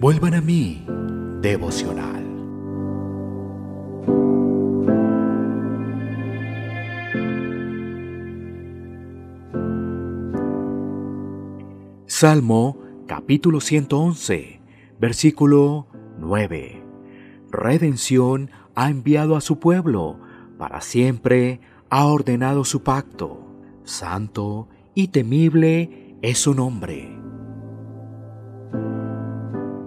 Vuelvan a mí, devocional. Salmo capítulo 111, versículo 9. Redención ha enviado a su pueblo, para siempre ha ordenado su pacto. Santo y temible es su nombre.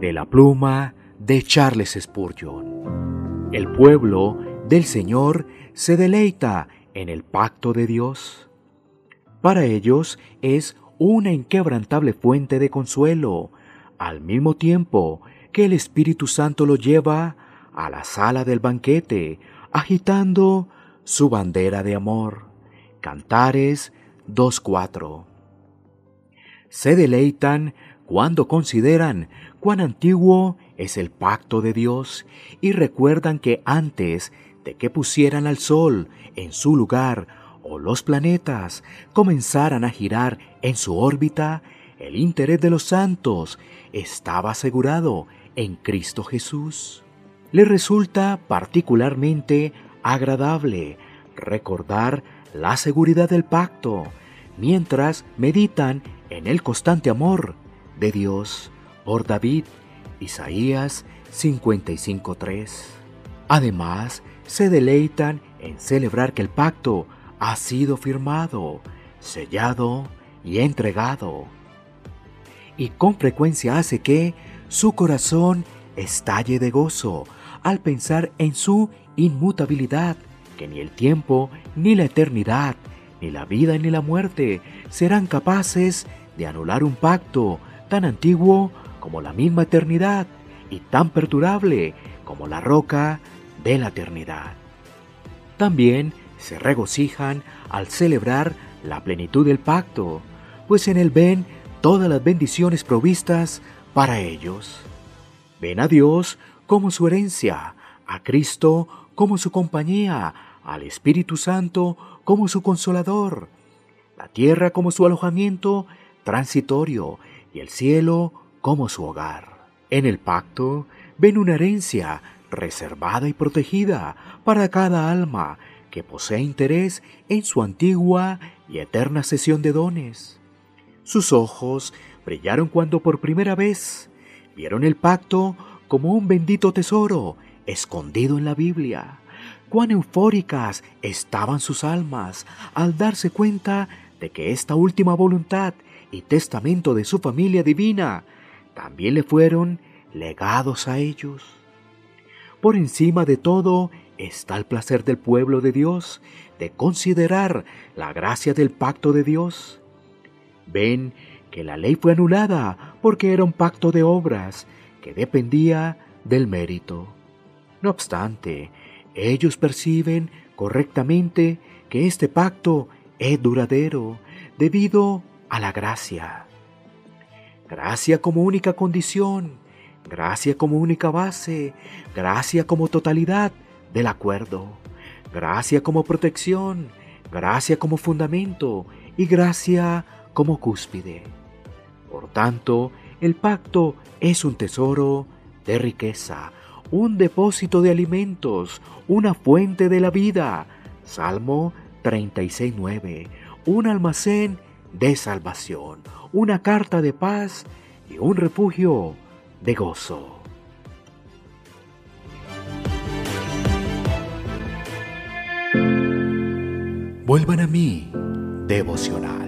De la pluma de Charles Spurgeon. El pueblo del Señor se deleita en el pacto de Dios. Para ellos es una inquebrantable fuente de consuelo, al mismo tiempo que el Espíritu Santo lo lleva a la sala del banquete, agitando su bandera de amor. Cantares 2.4. Se deleitan cuando consideran cuán antiguo es el pacto de Dios y recuerdan que antes de que pusieran al sol en su lugar o los planetas comenzaran a girar en su órbita, el interés de los santos estaba asegurado en Cristo Jesús. Le resulta particularmente agradable recordar la seguridad del pacto mientras meditan en el constante amor de Dios por David, Isaías 55.3. Además, se deleitan en celebrar que el pacto ha sido firmado, sellado y entregado. Y con frecuencia hace que su corazón estalle de gozo al pensar en su inmutabilidad, que ni el tiempo, ni la eternidad, ni la vida, ni la muerte serán capaces de anular un pacto tan antiguo como la misma eternidad y tan perdurable como la roca de la eternidad. También se regocijan al celebrar la plenitud del pacto, pues en él ven todas las bendiciones provistas para ellos. Ven a Dios como su herencia, a Cristo como su compañía, al Espíritu Santo como su consolador, la tierra como su alojamiento transitorio y el cielo como su hogar. En el pacto ven una herencia reservada y protegida para cada alma que posee interés en su antigua y eterna sesión de dones. Sus ojos brillaron cuando por primera vez vieron el pacto como un bendito tesoro escondido en la Biblia. Cuán eufóricas estaban sus almas al darse cuenta de que esta última voluntad y testamento de su familia divina también le fueron legados a ellos. Por encima de todo está el placer del pueblo de Dios de considerar la gracia del pacto de Dios. Ven que la ley fue anulada porque era un pacto de obras que dependía del mérito. No obstante, ellos perciben correctamente que este pacto es duradero debido a la gracia. Gracia como única condición, gracia como única base, gracia como totalidad del acuerdo, gracia como protección, gracia como fundamento y gracia como cúspide. Por tanto, el pacto es un tesoro de riqueza, un depósito de alimentos, una fuente de la vida. Salmo 36.9. Un almacén de salvación, una carta de paz y un refugio de gozo. Vuelvan a mí, devocional.